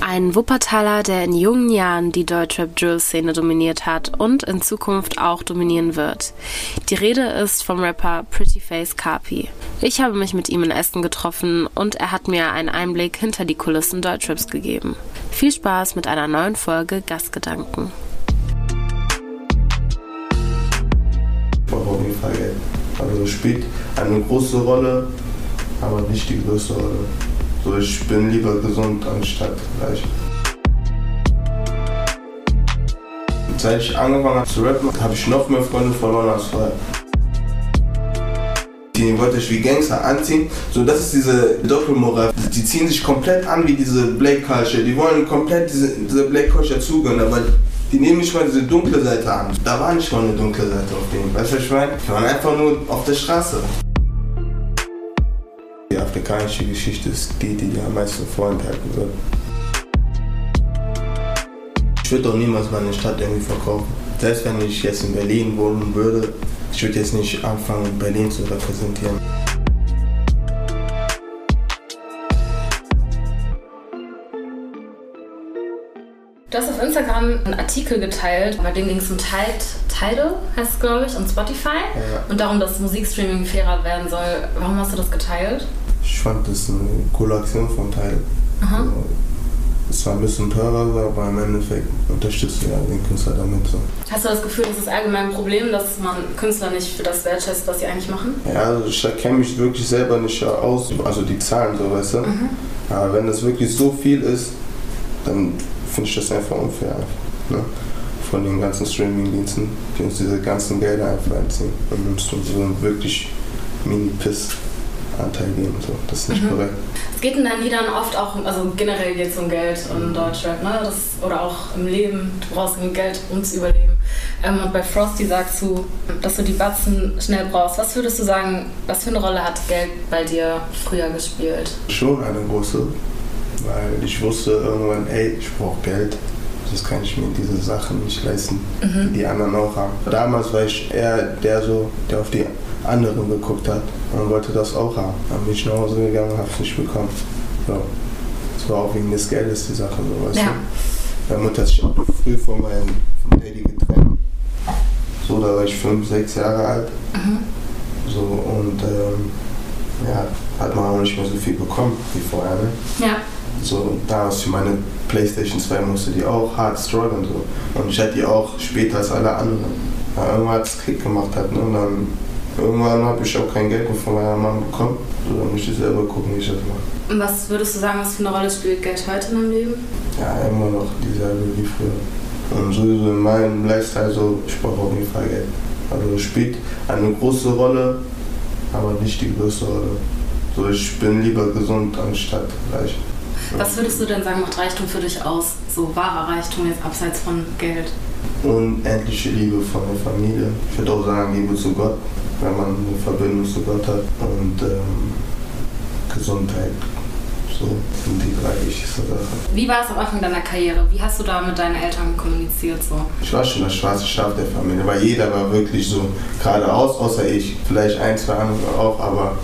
Ein Wuppertaler, der in jungen Jahren die Deutschrap-Drill-Szene dominiert hat und in Zukunft auch dominieren wird. Die Rede ist vom Rapper Prettyface Carpi. Ich habe mich mit ihm in Essen getroffen und er hat mir einen Einblick hinter die Kulissen Deutschraps gegeben. Viel Spaß mit einer neuen Folge Gastgedanken. Auf jeden Fall. Also spielt eine große Rolle, aber nicht die größte Rolle. So, ich bin lieber gesund anstatt reich. Seit ich angefangen habe zu rappen, habe ich noch mehr Freunde verloren als vorher. Die wollte ich wie Gangster anziehen. So, das ist diese Doppelmoral. Die ziehen sich komplett an wie diese Black Culture. Die wollen komplett diese, diese Black Culture zugehören, aber die nehmen nicht mal diese dunkle Seite an. Da war nicht mal eine dunkle Seite auf denen. Weißt du, was ich meine? Die waren einfach nur auf der Straße. Afrikanische Geschichte ist die, die dir am meisten vorenthalten wird. Ich würde auch niemals meine Stadt irgendwie verkaufen. Selbst wenn ich jetzt in Berlin wohnen würde, ich würde jetzt nicht anfangen, Berlin zu repräsentieren. Du hast auf Instagram einen Artikel geteilt, bei dem ging es um Tidal, heißt es glaube ich, und Spotify Ja. und darum, dass Musikstreaming fairer werden soll. Warum hast du das geteilt? Ich fand das eine coole Aktion vom Teil. Aha. Also, Es war ein bisschen teurer, aber im Endeffekt unterstützt du ja den Künstler damit. So. Hast du das Gefühl, das ist allgemein ein Problem, dass man Künstler nicht für das wertschätzt, was sie eigentlich machen? Ja, also ich kenne mich wirklich selber nicht aus, also die Zahlen so, weißt du. Aber wenn das wirklich so viel ist, dann finde ich das einfach unfair. Ne? Von den ganzen Streaming-Diensten, die uns diese ganzen Gelder einfach einziehen und uns so wirklich Mini-Piss-Anteil geben. So. Das ist nicht korrekt. Es geht in deinen Liedern oft auch, also generell geht es um Geld und Deutschrap, ne? Das, oder auch im Leben, du brauchst Geld, um zu überleben. Ähm, und bei Frosty sagst du, dass du die Batzen schnell brauchst. Was würdest du sagen, was für eine Rolle hat Geld bei dir früher gespielt? Schon eine große, weil ich wusste irgendwann, ey, ich brauche Geld. Sonst kann ich mir diese Sachen nicht leisten, die die anderen auch haben. Damals war ich eher der so, der auf die anderen geguckt hat und wollte das auch haben. Dann bin ich nach Hause gegangen und habe es nicht bekommen. So. Das war auch wegen des Geldes die Sache, so weißt Ja. du. Meine Mutter hat sich auch früh von meinem vom Daddy getrennt. So, da war ich fünf, sechs Jahre alt. So, und ähm, ja, hat man auch nicht mehr so viel bekommen wie vorher. Ne? Ja. So, damals für meine Playstation 2 musste die auch hart strugglen. So. Und ich hatte die auch später als alle anderen. Ja, irgendwann hat es Klick gemacht hat. Ne? Und dann irgendwann habe ich auch kein Geld mehr von meiner Mama bekommen. So, dann muss ich selber gucken, wie ich das mache. Und was würdest du sagen, was für eine Rolle spielt Geld heute in deinem Leben? Ja, immer noch dieselbe wie früher. Und sowieso in meinem Lifestyle so, ich brauche auf jeden Fall Geld. Also es spielt eine große Rolle, aber nicht die größte Rolle. So, ich bin lieber gesund anstatt reich. Was würdest du denn sagen, macht Reichtum für dich aus? So wahrer Reichtum jetzt abseits von Geld. Unendliche Liebe von der Familie. Ich würde auch sagen, Liebe zu Gott, wenn man eine Verbindung zu Gott hat. Und ähm, Gesundheit. So sind die drei wichtigsten Sachen. Wie war es am Anfang deiner Karriere? Wie hast du da mit deinen Eltern kommuniziert so? Ich war schon das schwarze Schaf der Familie, weil jeder war wirklich so geradeaus, außer ich. Vielleicht ein, zwei andere auch, aber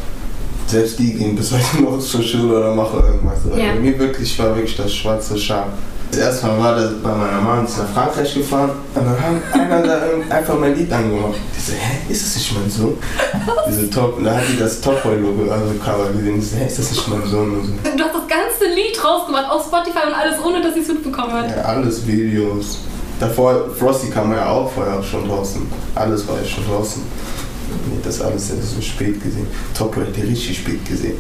selbst die gehen bis heute noch zur Schule oder machen irgendwas. Ja. Bei mir wirklich war wirklich das schwarze Schaf. Das erste Mal war das bei meiner Mama ist nach Frankreich gefahren und dann haben einer da einfach mein Lied angemacht. Die so, hä, ist das nicht mein Sohn? Diese Top, da hat die das Top-Boy-Logo, also Cover gesehen. Ich so, hä, ist das nicht mein Sohn? Und so. Du hast das ganze Lied rausgemacht auf Spotify und alles, ohne dass sie es mitbekommen hat. Ja, alles Videos. Davor, Frosty kam ja auch vorher schon draußen. Alles war ja schon draußen. Nee, das alles erst so spät gesehen. Top Boy hat die richtig spät gesehen.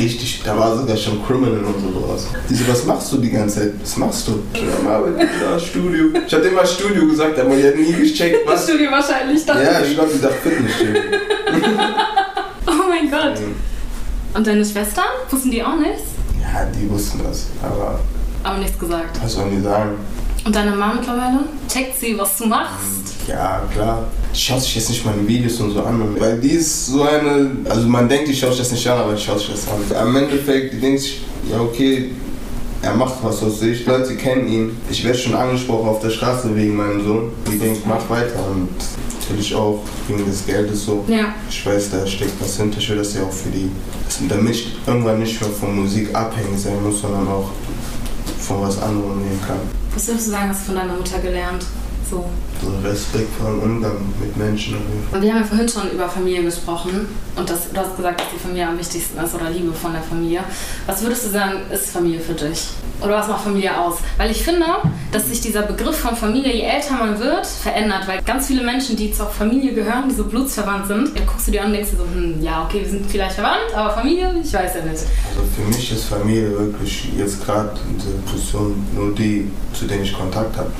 Richtig, da war sogar schon Criminal und so draus. Die so, was machst du die ganze Zeit? Was machst du? Ich so, "Ja, Studio. Ich hatte immer Studio gesagt, aber die hat nie gecheckt, Das was. Studio wahrscheinlich. dachte Ja, ich. ich glaube, die dachte Fitnessstudio. Oh mein Gott. Und deine Schwestern? Wussten die auch nichts? Ja, die wussten das, aber Aber nichts gesagt. was sollen die sagen? Und deine Mama mittlerweile? Checkt sie, was du machst? Ja, klar. Die schaut sich jetzt nicht meine Videos und so an. Weil die ist so eine. Also man denkt, schaut sich das nicht an, aber schaut sich das an. Am Endeffekt, die denkt sich, ja okay, er macht was aus sich. Leute kennen ihn. Ich werde schon angesprochen auf der Straße wegen meinem Sohn. Die denkt, mach weiter. Und will ich auch wegen des Geldes so. Ja. Ich weiß, da steckt was hinter. Ich will das ja auch für die, damit ich irgendwann nicht mehr von Musik abhängig sein muss, sondern auch von was anderem nehmen kann. Was würdest du sagen, hast du von deiner Mutter gelernt? So. So respektvollen Umgang mit Menschen. Wir haben ja vorhin schon über Familie gesprochen und das, du hast gesagt, dass die Familie am wichtigsten ist oder Liebe von der Familie. Was würdest du sagen, ist Familie für dich? Oder was macht Familie aus? Weil ich finde, dass sich dieser Begriff von Familie, je älter man wird, verändert. Weil ganz viele Menschen, die zur Familie gehören, die so blutsverwandt sind, dann guckst du dir an und denkst dir so, hm, ja, okay, wir sind vielleicht verwandt, aber Familie, ich weiß ja nicht. Also für mich ist Familie wirklich jetzt gerade in der Position nur die, zu denen ich Kontakt habe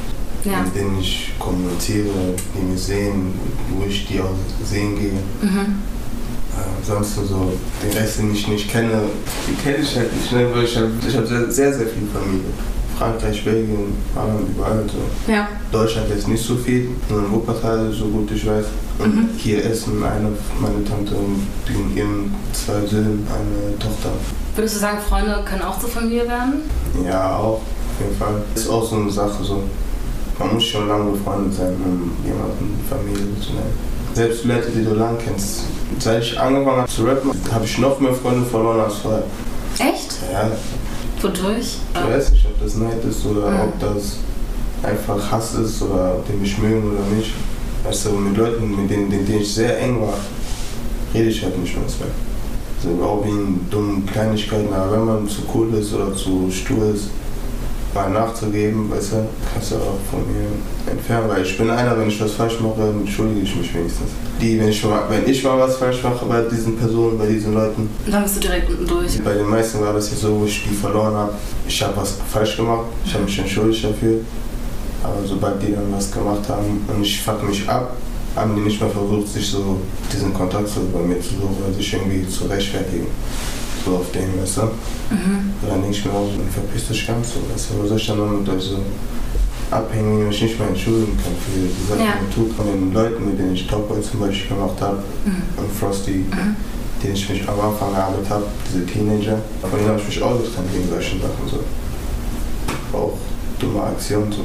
ja. mit denen ich kommuniziere, die mich sehen, wo ich die auch sehen gehe. Mhm. Äh, sonst so, den Rest, den ich nicht kenne, die kenne ich halt nicht, ne? weil ich habe ich hab sehr, sehr, sehr viel Familie. Frankreich, Belgien, Holland, überall so. Ja. Deutschland jetzt nicht so viel, nur in Wuppertal, so gut ich weiß. Und mhm. hier Essen, eine, meine Tante und ihren zwei Söhnen, eine Tochter. Würdest du sagen, Freunde können auch zur Familie werden? Ja, auch, auf jeden Fall. Ist auch so eine Sache so. Man muss schon lange befreundet sein, um jemanden Familie zu nennen. Selbst Leute, die du lang kennst. Seit ich angefangen habe zu rappen, habe ich noch mehr Freunde verloren als vorher. Echt? Ja. Wodurch? Ich weiß nicht, ob das Neid ist oder mhm. ob das einfach Hass ist oder ob die mich mögen oder nicht. Weißt du, mit Leuten, mit denen, denen ich sehr eng war, rede ich halt nicht mehr. Also auch wegen dummen Kleinigkeiten, aber wenn man zu cool ist oder zu stur ist, mal nachzugeben, weißt du, kannst du auch von mir entfernen, weil ich bin einer, wenn ich was falsch mache, entschuldige ich mich wenigstens. Die, wenn ich mal, wenn ich mal was falsch mache bei diesen Personen, bei diesen Leuten. Dann bist du direkt unten durch. Bei den meisten war das ja so, wo ich die verloren habe. Ich habe was falsch gemacht, ich habe mich entschuldigt dafür. Aber sobald die dann was gemacht haben und ich fuck mich ab, haben die nicht mehr versucht, sich so diesen Kontakt so bei mir zu suchen, oder sich irgendwie zu rechtfertigen so auf weißt du? Mhm. Dann denke ich mir auch, dann verpiss dich ganz so, weißt du? Was soll ich dann noch mit euch so abhängen, wenn ich nicht mehr entschuldigen kann für die Sachen, ja. die tut von den Leuten, mit denen ich Topboy zum Beispiel gemacht habe mhm. und Frosty, mhm. den ich mich am Anfang gearbeitet habe, diese Teenager, von denen habe ich mich auch getrennt wegen solchen Sachen so. Auch dumme Aktionen so.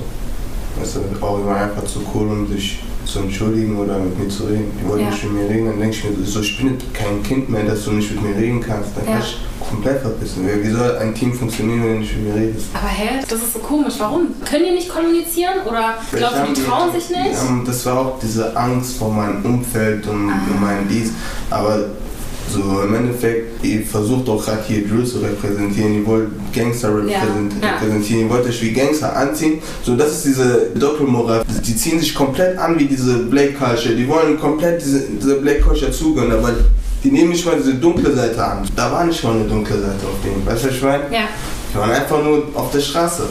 Weißt du, auch immer einfach zu cool, um sich zu entschuldigen oder mit mir zu reden. Die wollen ja. nicht mit mir reden, dann denke ich mir, so, ich bin kein Kind mehr, dass du nicht mit mir reden kannst. Dann ja. kann ich komplett verpissen. Wie soll ein Team funktionieren, wenn du nicht mit mir redest? Aber hä, das ist so komisch. Warum? Können die nicht kommunizieren oder glaubst du, die trauen sich nicht? Das war auch diese Angst vor meinem Umfeld und, ah. und meinem Dies. Aber so im Endeffekt, ihr versucht auch gerade hier Drill zu repräsentieren, ihr wollt Gangster repräsentieren, ja, repräsentieren. ihr wollt euch wie Gangster anziehen. So, das ist diese Doppelmoral. Die ziehen sich komplett an wie diese Black Culture. Die wollen komplett diese, diese Black Culture zugehören, aber die nehmen nicht mal diese dunkle Seite an. Da war nicht mal eine dunkle Seite auf denen. Weißt du, was ich meine? Ja. Die waren einfach nur auf der Straße.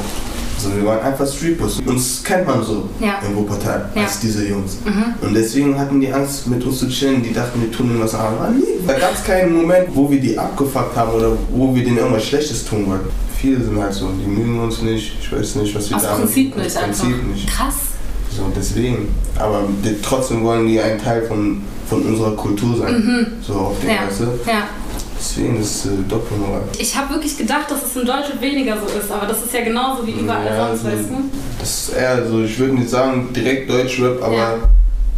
Also wir waren einfach Streetbus. Uns kennt man so ja. in Wuppertal ja. als diese Jungs. Mhm. Und deswegen hatten die Angst, mit uns zu chillen. Die dachten, wir tun ihnen was an. Da gab es keinen Moment, wo wir die abgefuckt haben oder wo wir denen irgendwas Schlechtes tun wollten. Viele sind halt so, die mögen uns nicht. Ich weiß nicht, was wir da Prinzip nicht, Prinzip nicht. Krass. So, deswegen. Aber die, trotzdem wollen die ein Teil von, von unserer Kultur sein. Mhm. So auf den ja. Weißt ja. Deswegen ist es äh, Doppelmoral. Ich habe wirklich gedacht, dass es in Deutschland weniger so ist, aber das ist ja genauso wie überall ja, sonst, also, weißt du? Das ist eher so, ich würde nicht sagen direkt Deutschrap, aber ja.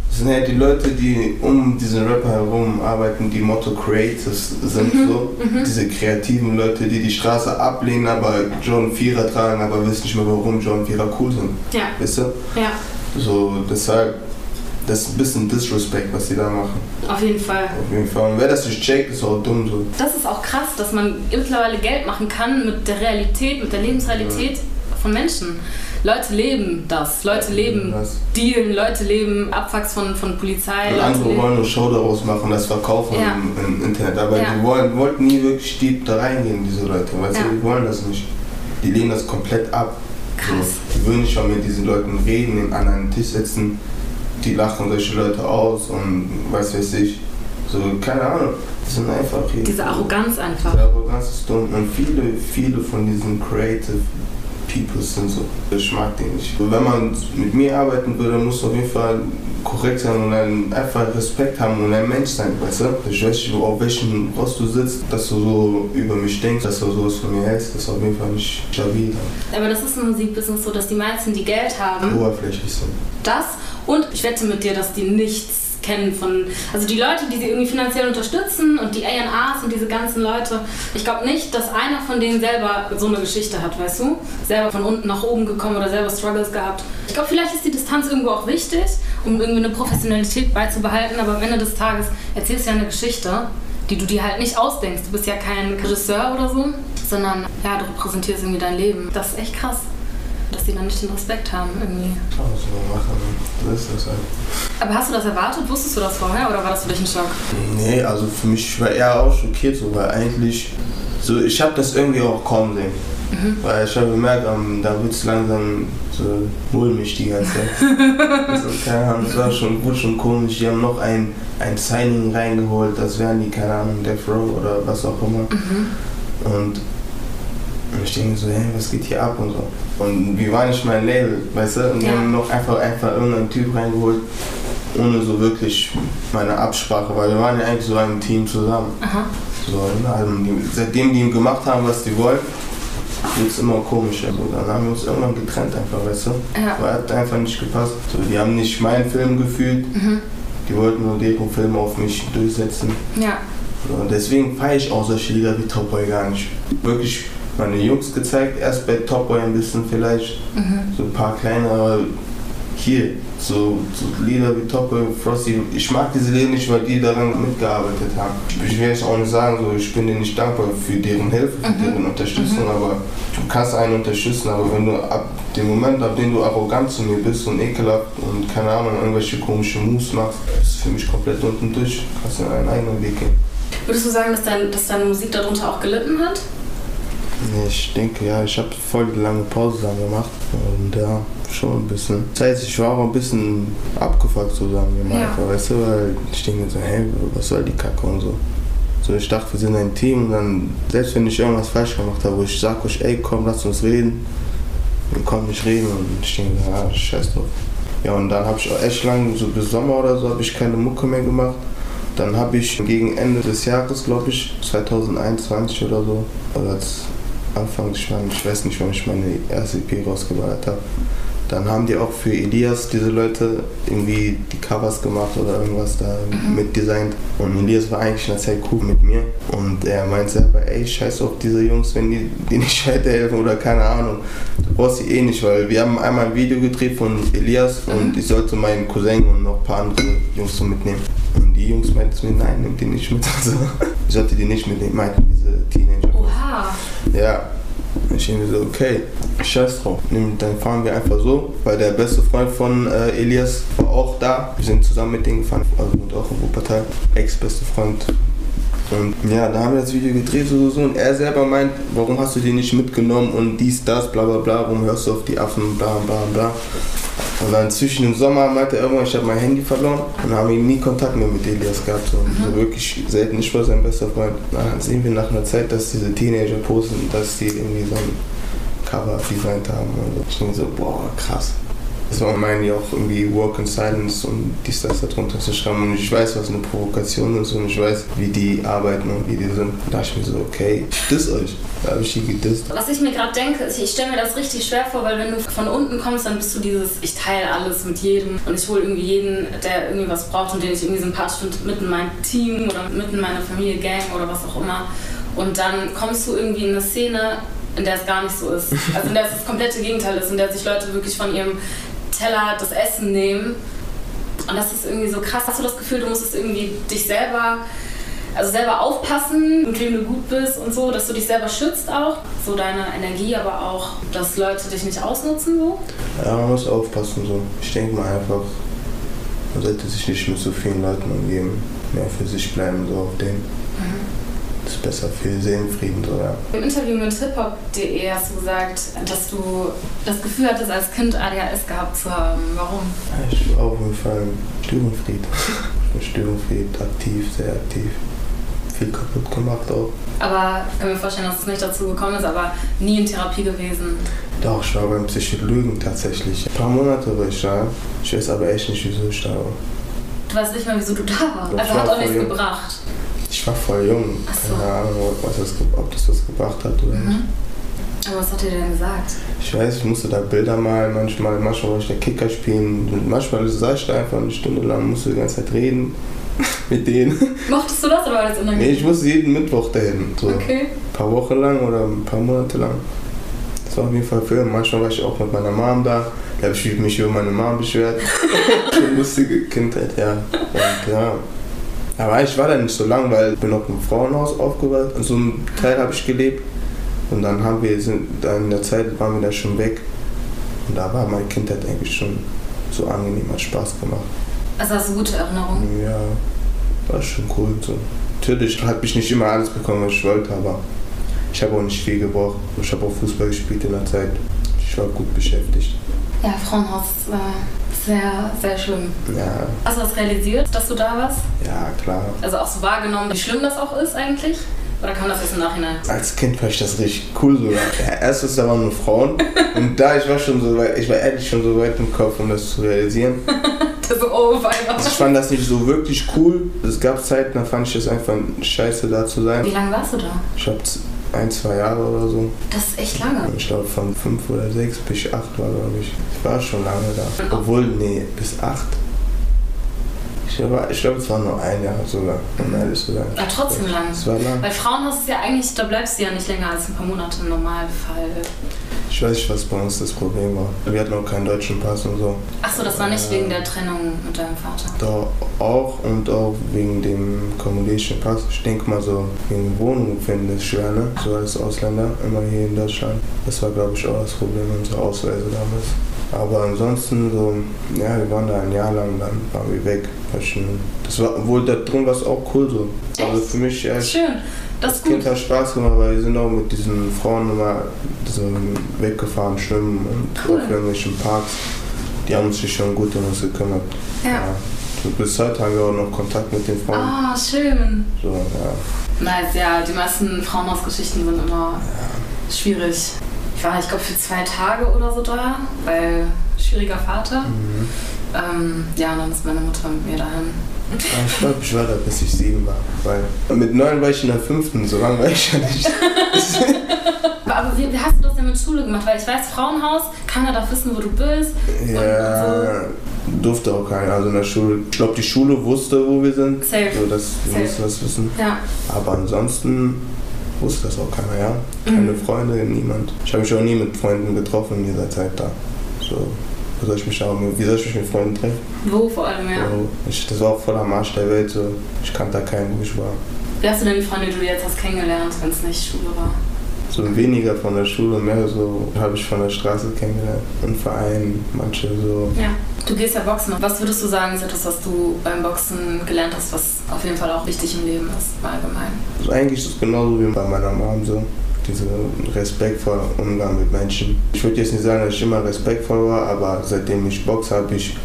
es sind ja die Leute, die um diesen Rapper herum arbeiten, die Motto Creators sind mhm. so. Mhm. Diese kreativen Leute, die die Straße ablehnen, aber John Vierer tragen, aber wissen nicht mehr, warum John Vierer cool sind. Ja. Weißt du? Ja. So, deshalb das ist ein bisschen Disrespect, was die da machen. Auf jeden Fall. Auf jeden Fall. Und wer das nicht checkt, ist auch dumm so. Das ist auch krass, dass man mittlerweile Geld machen kann mit der Realität, mit der Lebensrealität ja. von Menschen. Leute leben das. Leute leben das. Dealen, Leute leben Abwachs von, von Polizei. Und andere wollen nur Show daraus machen, das verkaufen ja. im, im, Internet. Aber ja. die wollen, wollten nie wirklich deep da reingehen, diese Leute. Weißt ja. die wollen das nicht. Die lehnen das komplett ab. Krass. So, die würden nicht mal mit diesen Leuten reden, an einen Tisch setzen die lachen solche Leute aus und weiß weiß ich. So, keine Ahnung. Die sind einfach hier. Diese Arroganz einfach. Diese Arroganz ist dumm. Und viele, viele von diesen Creative Peoples sind so. Ich mag die nicht. Wenn man mit mir arbeiten würde, muss auf jeden Fall korrekt sein und einen, einfach Respekt haben und ein Mensch sein, weißt du? Ich weiß nicht, auf welchem Rost du sitzt, dass du so über mich denkst, dass du sowas von mir hältst, das ist auf jeden Fall nicht stabil. Aber das ist im Musikbusiness so, dass die meisten, die Geld haben, Oberflächlich sind. das und ich wette mit dir, dass die nichts kennen von, also die Leute, die sie irgendwie finanziell unterstützen und die A&Rs und diese ganzen Leute, ich glaube nicht, dass einer von denen selber so eine Geschichte hat, weißt du? Selber von unten nach oben gekommen oder selber Struggles gehabt. Ich glaube, vielleicht ist die Distanz irgendwo auch wichtig, um irgendwie eine Professionalität beizubehalten, aber am Ende des Tages erzählst du ja eine Geschichte, die du dir halt nicht ausdenkst. Du bist ja kein Regisseur oder so, sondern ja, du repräsentierst irgendwie dein Leben. Das ist echt krass, die dann nicht den Respekt haben irgendwie. Man machen, ne? das ist das halt. Aber hast du das erwartet? Wusstest du das vorher oder war das für dich ein Schock? Nee, also für mich ich war eher auch schockiert, so, weil eigentlich, so ich habe das irgendwie auch kaum sehen. Weil ich habe gemerkt, ähm, da wird es langsam so mulmig die ganze Zeit. also, keine Ahnung, das war schon, wurde schon komisch. Die haben noch ein, ein Signing reingeholt, das wären die, keine Ahnung, Death Row oder was auch immer. Und und ich denke so, hey, was geht hier ab und so. Und wir waren nicht mein Label, weißt du? Und Ja. haben noch einfach, einfach irgendeinen Typ reingeholt, ohne so wirklich meine Absprache, weil wir waren ja eigentlich so ein Team zusammen. Aha. So, ne? also die, seitdem die gemacht haben, was die wollten, wird es immer komischer. So, dann haben wir uns irgendwann getrennt einfach, weißt du? Ja. Weil hat einfach nicht gepasst. So, die haben nicht meinen Film gefühlt, die wollten nur deren Film auf mich durchsetzen. Ja. So, Und deswegen feiere ich auch solche Lieder wie Top Boy gar nicht. Wirklich meine Jungs gezeigt, erst bei Top Boy ein bisschen vielleicht, so ein paar kleine, aber hier, so, so Lieder wie Top Boy, Frosty, ich mag diese Lieder nicht, weil die daran mitgearbeitet haben. Ich will jetzt auch nicht sagen, so, ich bin denen nicht dankbar für deren Hilfe, für deren Unterstützung, aber du kannst einen unterstützen, aber wenn du ab dem Moment, ab dem du arrogant zu mir bist und ekelhaft und keine Ahnung, irgendwelche komischen Moves machst, ist für mich komplett unten durch. Kannst du einen eigenen Weg gehen. Würdest du sagen, dass, dein, dass deine Musik darunter auch gelitten hat? Ich denke, ja, ich habe voll die lange Pause dann gemacht. Und ja, schon ein bisschen. Das heißt, ich war auch ein bisschen abgefuckt, wir mal. Ja. Weißt du, weil ich denke mir so, hey, was soll die Kacke und so. So, ich dachte, wir sind ein Team und dann, selbst wenn ich irgendwas falsch gemacht habe, wo ich sag euch, ey, komm, lass uns reden, dann komm nicht reden und ich denke, ja, scheiß drauf. Ja, und dann habe ich auch echt lang, so bis Sommer oder so, habe ich keine Mucke mehr gemacht. Dann habe ich gegen Ende des Jahres, glaube ich, 2021 oder so, oder als Anfang, ich, mein, ich weiß nicht, wann ich meine erste EP rausgeballert habe. Dann haben die auch für Elias, diese Leute, irgendwie die Covers gemacht oder irgendwas da mitdesignt. Und Elias war eigentlich in der Zeit cool mit mir. Und er meint selber, ey, scheiß auf diese Jungs, wenn die, die nicht weiterhelfen oder keine Ahnung. Du brauchst sie eh nicht, weil wir haben einmal ein Video gedreht von Elias und ich sollte meinen Cousin und noch ein paar andere Jungs so mitnehmen. Und die Jungs meinten zu mir, nein, nimm die nicht mit. Also, ich sollte die nicht mitnehmen, meinten diese Teenager. Oha. Ja. Ich denke so, okay, scheiß drauf. Dann fahren wir einfach so, weil der beste Freund von äh, Elias war auch da. Wir sind zusammen mit denen gefahren, also und auch in Wuppertal. Ex-beste Freund. Und ja, da haben wir das Video gedreht so, so, so. Und er selber meint, warum hast du die nicht mitgenommen und dies, das, bla bla bla, warum hörst du auf die Affen, bla bla bla. Und dann zwischen dem Sommer meinte er irgendwann, ich habe mein Handy verloren und haben ihn nie Kontakt mehr mit Elias gehabt. So, so wirklich selten, ich war sein bester Freund. Dann sehen wir nach einer Zeit, dass diese Teenager posten, dass die irgendwie so ein Cover designt haben. Also ich denke so, boah, krass. War meinen ja auch irgendwie Work in Silence und dies, das darunter zu schreiben. Und ich weiß, was eine Provokation ist und ich weiß, wie die arbeiten und wie die sind. Da dachte ich mir so, okay, ich diss euch. Da habe ich die gedisst. Was ich mir gerade denke, ist, ich stelle mir das richtig schwer vor, weil wenn du von unten kommst, dann bist du dieses, ich teile alles mit jedem und ich hole irgendwie jeden, der irgendwie was braucht und den ich irgendwie sympathisch finde, mit in mein Team oder mit in meine Familie, Gang oder was auch immer. Und dann kommst du irgendwie in eine Szene, in der es gar nicht so ist. Also in der es das komplette Gegenteil ist, in der sich Leute wirklich von ihrem Teller das Essen nehmen. Und das ist irgendwie so krass. Hast du das Gefühl, du musstest irgendwie dich selber also selber aufpassen, mit wem du gut bist und so, dass du dich selber schützt auch, so deine Energie, aber auch, dass Leute dich nicht ausnutzen so. Ja, man muss aufpassen so. Ich denke mal einfach, man sollte sich nicht mit so vielen Leuten umgeben. Mehr für sich bleiben, so auf den. Besser für Seelenfrieden, so, ja. Im Interview mit hiphop.de hast du gesagt, dass du das Gefühl hattest, als Kind ADHS gehabt zu haben. Warum? Ich war auf jeden Fall Störenfried. Ich bin Störenfried, aktiv, sehr aktiv. viel kaputt gemacht auch. Aber ich kann mir vorstellen, dass es nicht dazu gekommen ist, aber nie in Therapie gewesen. Doch, ich war beim Psychologen tatsächlich. Ein paar Monate war ich da. Ich weiß aber echt nicht, wieso ich da war. Du weißt nicht mal, wieso du da warst. Also hat auch nichts gebracht. Ich war voll jung. So. Keine Ahnung, was das, ob das was gebracht hat oder nicht. Mhm. Aber was hat er denn gesagt? Ich weiß, ich musste da Bilder malen, manchmal, manchmal wollte ich da Kicker spielen. Und manchmal saß ich da einfach eine Stunde lang, musste die ganze Zeit reden mit denen. Mochtest du das oder war das Nee, unangenehm? ich musste jeden Mittwoch dahin. So. Okay. Ein paar Wochen lang oder ein paar Monate lang. Das war auf jeden Fall Film. Manchmal war ich auch mit meiner Mom da. Da habe ich mich über meine Mom beschwert. Lustige Kindheit, ja. Und ja. Aber ich war da nicht so lang, weil ich bin noch im Frauenhaus aufgewachsen. In so einem Teil habe ich gelebt. Und dann haben wir, sind, dann in der Zeit waren wir da schon weg. Und da war meine Kindheit eigentlich schon so angenehm, hat Spaß gemacht. Also hast du gute Erinnerungen? Ja, war schon cool. So. Natürlich habe ich nicht immer alles bekommen, was ich wollte, aber ich habe auch nicht viel gebraucht. Ich habe auch Fußball gespielt in der Zeit. Ich war gut beschäftigt. Ja, Frauenhaus äh, sehr, sehr schlimm. Ja, Hast du das realisiert, dass du da warst? Ja, klar. Also auch so wahrgenommen, wie schlimm das auch ist eigentlich? Oder kam das erst im Nachhinein? Als Kind fand ich das richtig cool sogar. Erstens, da waren nur Frauen. Und da, ich war schon so weit, ich war ehrlich schon so weit im Kopf, um das zu realisieren. Das so, oh. Also ich fand das nicht so wirklich cool. Es gab Zeiten, da fand ich es einfach scheiße, da zu sein. Wie lange warst du da? Ich habe ein, zwei Jahre oder so. Das ist echt lange. Ich glaube von fünf oder sechs bis acht war, glaube ich. Ich war schon lange da. Obwohl, nee, bis acht. Ich glaube, ich glaube, es war nur ein Jahr sogar, um ehrlich zu sein. Ja, trotzdem lang. Es war lang. Bei Frauenhaus ist ja eigentlich, da bleibst du ja nicht länger als ein paar Monate im Normalfall. Ich weiß nicht, was bei uns das Problem war. Wir hatten auch keinen deutschen Pass und so. Achso, das war nicht wegen der Trennung mit deinem Vater. Da auch und auch wegen dem kommunistischen Pass. Ich denke mal so, wegen Wohnung finden ist schwer, ne? So als Ausländer, immer hier in Deutschland. Das war, glaube ich, auch das Problem unserer Ausweise damals. Aber ansonsten so, ja, wir waren da ein Jahr lang, dann waren wir weg. Das war, wohl da drin war es auch cool so. Also für mich, ja, Schön. Das ist gut. Kind hat Spaß gemacht, weil wir sind auch mit diesen Frauen immer so weggefahren, schwimmen und Cool. auf irgendwelchen Parks. Die haben sich schon gut um uns gekümmert. Ja. Und bis heute haben wir auch noch Kontakt mit den Frauen. Ah, schön. So, ja. Nice, ja, die meisten Frauenhausgeschichten sind immer schwierig. Ich war, ich glaube, für zwei Tage oder so da, weil schwieriger Vater. Mhm. Ähm, ja, und dann ist meine Mutter mit mir dahin. Aber ich glaube, ich war da bis ich sieben war. Weil mit neun war ich in der fünften, so lange war ich ja nicht. Aber wie, wie hast du das denn mit Schule gemacht? Weil ich weiß, Frauenhaus, keiner darf wissen, wo du bist. ja, durfte auch keiner. Also in der Schule, ich glaube, die Schule wusste, wo wir sind. Safe. So, dass die Safe. mussten das wissen. Ja. Aber ansonsten wusste das auch keiner, ja. Keine Mhm. Freunde, niemand. Ich habe mich auch nie mit Freunden getroffen in dieser Zeit da. So, wie soll ich mich, auch, wie soll ich mich mit Freunden treffen? Wo vor allem, ja. So, ich, das war auch voll am Arsch der Welt. So. Ich kannte da keinen, wo ich war. Wie hast du denn die Freunde, die du jetzt hast, kennengelernt, wenn es nicht Schule war? So weniger von der Schule, mehr so habe ich von der Straße kennengelernt. Und Verein, manche so. Ja. Du gehst ja Boxen. Was würdest du sagen, ist etwas, was du beim Boxen gelernt hast, was auf jeden Fall auch wichtig im Leben ist, allgemein? Also eigentlich ist es genauso wie bei meiner Mom so. Dieser respektvoller Umgang mit Menschen. Ich würde jetzt nicht sagen, dass ich immer respektvoll war, aber seitdem ich boxe, habe ich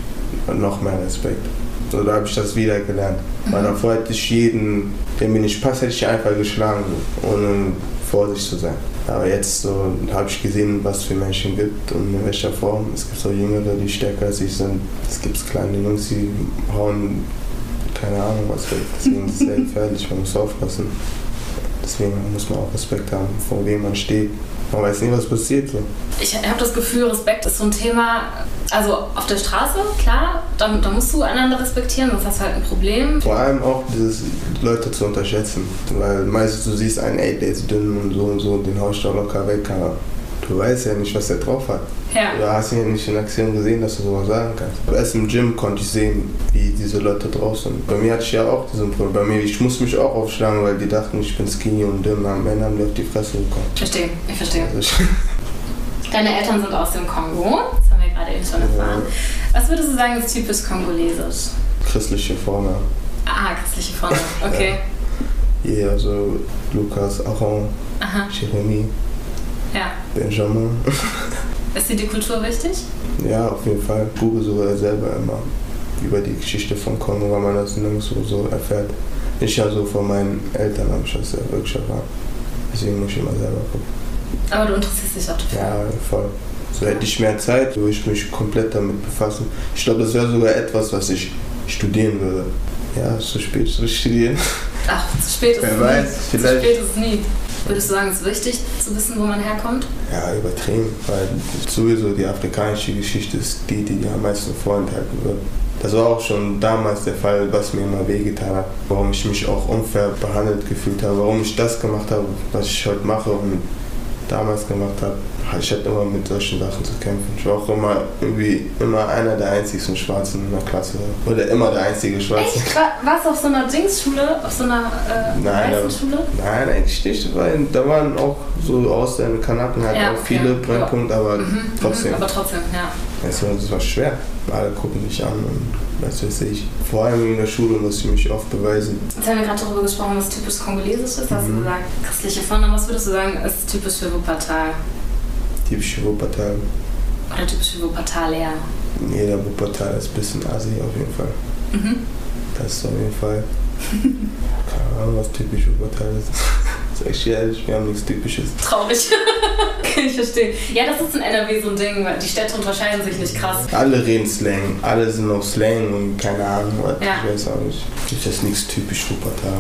noch mehr Respekt. So, da habe ich das wieder gelernt. Weil davor hätte ich jeden, der mir nicht passt, hätte ich einfach geschlagen, ohne vorsichtig zu sein. Aber jetzt so habe ich gesehen, was es für Menschen gibt und in welcher Form. Es gibt so Jüngere, die stärker als ich sind. Es gibt kleine Jungs, die hauen keine Ahnung was weg. Deswegen ist es sehr gefährlich, man muss aufpassen. Deswegen muss man auch Respekt haben, vor wem man steht. Man weiß nie, was passiert. So. Ich habe das Gefühl, Respekt ist so ein Thema, also auf der Straße, klar, da, da musst du einander respektieren, sonst hast du halt ein Problem. Vor allem auch dieses Leute zu unterschätzen. Weil meistens du siehst einen, ey, der ist dünn und so und so, den haust du locker weg. Aber du weißt ja nicht, was der drauf hat. Ja. Oder hast ihn ja nicht in Aktion gesehen, dass du sowas sagen kannst. Aber erst im Gym konnte ich sehen, wie diese Leute drauf sind. Bei mir hatte ich ja auch diesen Problem. Bei mir, ich musste mich auch aufschlagen, weil die dachten, ich bin skinny und dünn. Am Ende haben die auf die Fresse bekommen. Ich verstehe, ich verstehe. Also ich, Deine Eltern sind aus dem Kongo, das haben wir gerade eben schon erfahren. Was würdest du sagen, ist typisch kongolesisch? christliche Vornamen. Ah, christliche Vornamen, okay. Hier, also Lukas, Aaron, Jeremy, ja. Benjamin. Ist dir die Kultur wichtig? Ja, auf jeden Fall. Google sogar selber immer über die Geschichte von Kongo, weil man das nirgendwo so erfährt. Ich ja so von meinen Eltern habe ich das wirklich erfahren. Deswegen muss ich immer selber gucken. Aber du interessierst dich auch dafür. Ja, voll. So hätte ich mehr Zeit, würde ich mich komplett damit befassen. Ich glaube, das wäre sogar etwas, was ich studieren würde. Ja, zu spät zu studieren. Ach, zu spät ist Wer es weiß, nie. vielleicht- Zu spät ist es nie. Würdest du sagen, es ist wichtig zu wissen, wo man herkommt? Ja, übertrieben, weil sowieso die afrikanische Geschichte ist die, die dir am meisten vorenthalten wird. Das war auch schon damals der Fall, was mir immer wehgetan hat, warum ich mich auch unfair behandelt gefühlt habe, warum ich das gemacht habe, was ich heute mache und damals gemacht habe. Ich hatte immer mit solchen Sachen zu kämpfen. Ich war auch immer irgendwie immer einer der einzigsten Schwarzen in der Klasse. Oder immer der einzige Schwarze. Echt? War, warst du auf so einer Dingsschule? Auf so einer äh, Nein, Schule? Nein, eigentlich nicht, weil da waren auch so Ausländer, Kanaken halt Ja, auch viele Brennpunkte, aber Mhm, trotzdem. Mhm, aber trotzdem, ja. Es war, das war schwer. Alle gucken dich an und was weiß ich. Vor allem in der Schule musste ich mich oft beweisen. Jetzt haben wir gerade darüber gesprochen, was typisch kongolesisch ist. Hast du Mhm. gesagt, christliche Vornamen. Was würdest du sagen, ist typisch für Wuppertal? Typische Wuppertal. Oder typisch für Wuppertaler? Jeder Wuppertal ist ein bisschen Asi auf jeden Fall. Mhm. Das ist auf jeden Fall. Keine Ahnung, was typisch Wuppertal ist. Dir ehrlich, wir haben nichts Typisches. Traurig. Kann ich verstehen. Ja, das ist in NRW so ein Ding, weil die Städte unterscheiden sich nicht krass. Alle reden Slang, alle sind auf Slang und keine Ahnung, was. Ja. ich weiß auch nicht. Gibt jetzt nichts typisch Wuppertal.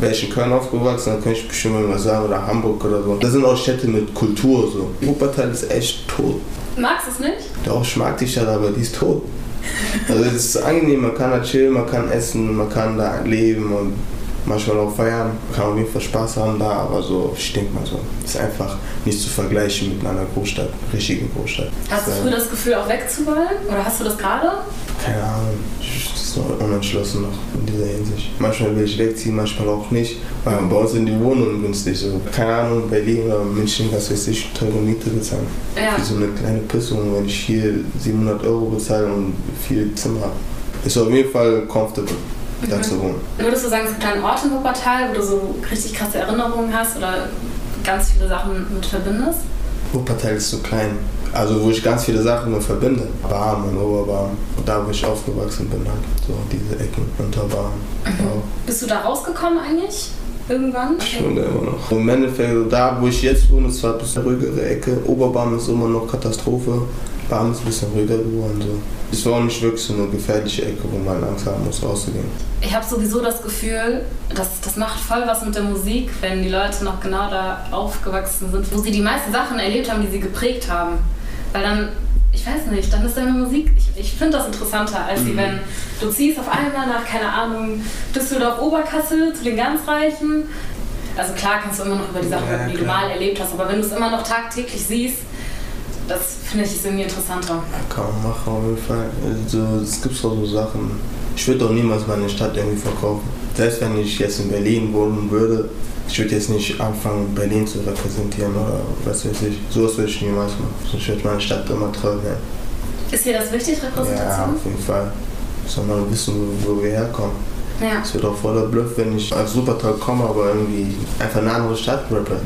Wäre ich in Köln aufgewachsen, dann könnte ich bestimmt irgendwas sagen, oder Hamburg oder so. Das sind auch Städte mit Kultur so. Wuppertal ist echt tot. Magst du es nicht? Doch, ich mag die Stadt, aber die ist tot. Also es ist angenehm, man kann da chillen, man kann essen, man kann da leben und manchmal auch feiern. Kann auf jeden Fall Spaß haben da, aber so, ich denke mal so, ist einfach nicht zu vergleichen mit einer Großstadt, richtigen Großstadt. Hast du früher das Gefühl, auch wegzuwollen? Oder hast du das gerade? Keine Ahnung, ich bin noch unentschlossen noch in dieser Hinsicht. Manchmal will ich wegziehen, manchmal auch nicht, weil bei uns sind die Wohnungen günstig. So. Keine Ahnung, Berlin oder München, was weiß ich, teure Miete bezahlen. Ja. Für so eine kleine Pissung, wenn ich hier 700 Euro bezahle und vier Zimmer habe. Ist auf jeden Fall comfortable, da Mhm. zu wohnen. Würdest du sagen, es gibt einen Ort in Wuppertal, wo du so richtig krasse Erinnerungen hast oder ganz viele Sachen mit verbindest? Wuppertal ist so klein. Also wo ich ganz viele Sachen mit verbinde. Oberbarm. Und da wo ich aufgewachsen bin halt. So diese Ecken, Unterbarm. Auch. Bist du da rausgekommen eigentlich? Irgendwann? Ich wohne immer noch. Im Endeffekt, da wo ich jetzt wohne, ist zwar ein bisschen ruhigere Ecke. Oberbarm ist immer noch Katastrophe. Barm ist ein bisschen ruhiger geworden. So. Es war auch nicht wirklich so eine gefährliche Ecke, wo man Angst haben muss, rauszugehen. Ich habe sowieso das Gefühl, dass das macht voll was mit der Musik, wenn die Leute noch genau da aufgewachsen sind, wo sie die meisten Sachen erlebt haben, die sie geprägt haben. Weil dann, ich weiß nicht, dann ist deine Musik, ich, ich finde das interessanter, als Mhm. wenn du ziehst auf einmal nach, keine Ahnung, Düsseldorf-Oberkassel zu den ganz Reichen. Also klar kannst du immer noch über die Sachen, Ja, die du mal erlebt hast, aber wenn du es immer noch tagtäglich siehst, das finde ich ist irgendwie interessanter. Ja, kann man machen auf jeden Fall. Also, es gibt so Sachen. Ich würde doch niemals meine Stadt irgendwie verkaufen. Selbst wenn ich jetzt in Berlin wohnen würde, ich würde jetzt nicht anfangen, Berlin zu repräsentieren oder was weiß ich. Sowas würde ich niemals machen. Ich würde meine Stadt immer treu werden. Ist dir das wichtig, Ja, Repräsentation? auf jeden Fall. Soll man wissen, wo, wo wir herkommen. Ja. Es wird auch voller Bluff, wenn ich als Supertal komme, aber irgendwie einfach eine andere Stadt rappe.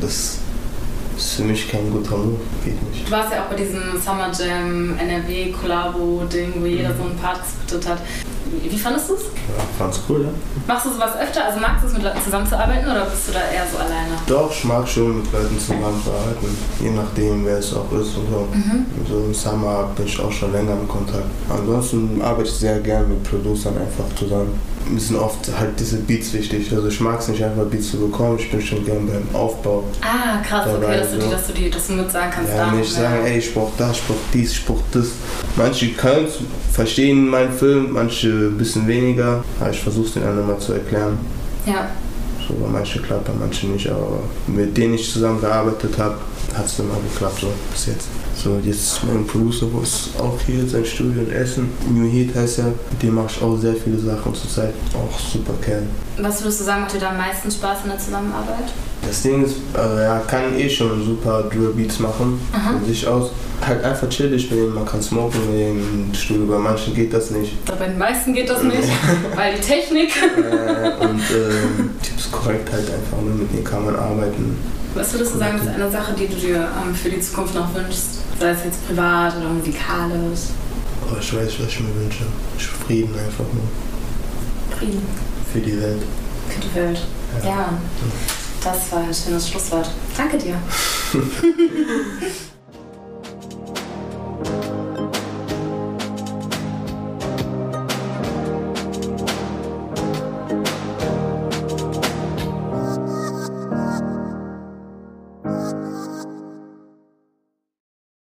Das ist für mich kein guter Move. Geht nicht. Du warst ja auch bei diesem Summer Jam NRW Kollabo Ding, wo jeder so einen Part gesplittet hat. Wie fandest du es? Ja, fand's cool, ja. Machst du sowas öfter? Also magst du es mit Leuten zusammenzuarbeiten oder bist du da eher so alleine? Doch, ich mag schon mit Leuten zusammenzuarbeiten, je nachdem wer es auch ist und so. So im Summer bin ich auch schon länger im Kontakt. Ansonsten arbeite ich sehr gerne mit Producern einfach zusammen. Mir sind oft halt diese Beats wichtig. Also ich mag es nicht einfach Beats zu bekommen, ich bin schon gern beim Aufbau. Ah, krass, okay, Dabei dass du, die, so. dass du, die, dass du mit sagen kannst, Ja, nicht sagen, ey, ich brauch das, ich brauch dies, ich brauch das. Manche können verstehen meinen Film, manche ein bisschen weniger. Aber ich versuche es denen dann immer zu erklären. Ja, So, bei manchen klappt, bei manchen nicht, aber mit denen ich zusammengearbeitet habe, hat es immer geklappt, so bis jetzt. So, jetzt ist mein Producer, ist auch hier sein Studio in Essen. New Heat heißt er, mit dem mache ich auch sehr viele Sachen zurzeit. Auch super Kerl. was würdest du sagen, macht dir da am meisten Spaß in der Zusammenarbeit? Das Ding ist, also er kann eh schon super Drill Beats machen, Aha. von sich aus. Halt einfach chillig mit ihm, man kann smoken mit ihm im Studio, bei manchen geht das nicht. Bei den meisten geht das nicht, weil die Technik. äh, und ähm, Tipps korrekt halt einfach, ne? mit denen kann man arbeiten. Was würdest du sagen, ist eine Sache, die du dir ähm, für die Zukunft noch wünschst? Sei es jetzt privat oder musikalisch? Aber ich weiß, was ich mir wünsche. Frieden einfach nur. Frieden. Für die Welt. Für die Welt. Ja. ja. Das war ein schönes Schlusswort. Danke dir.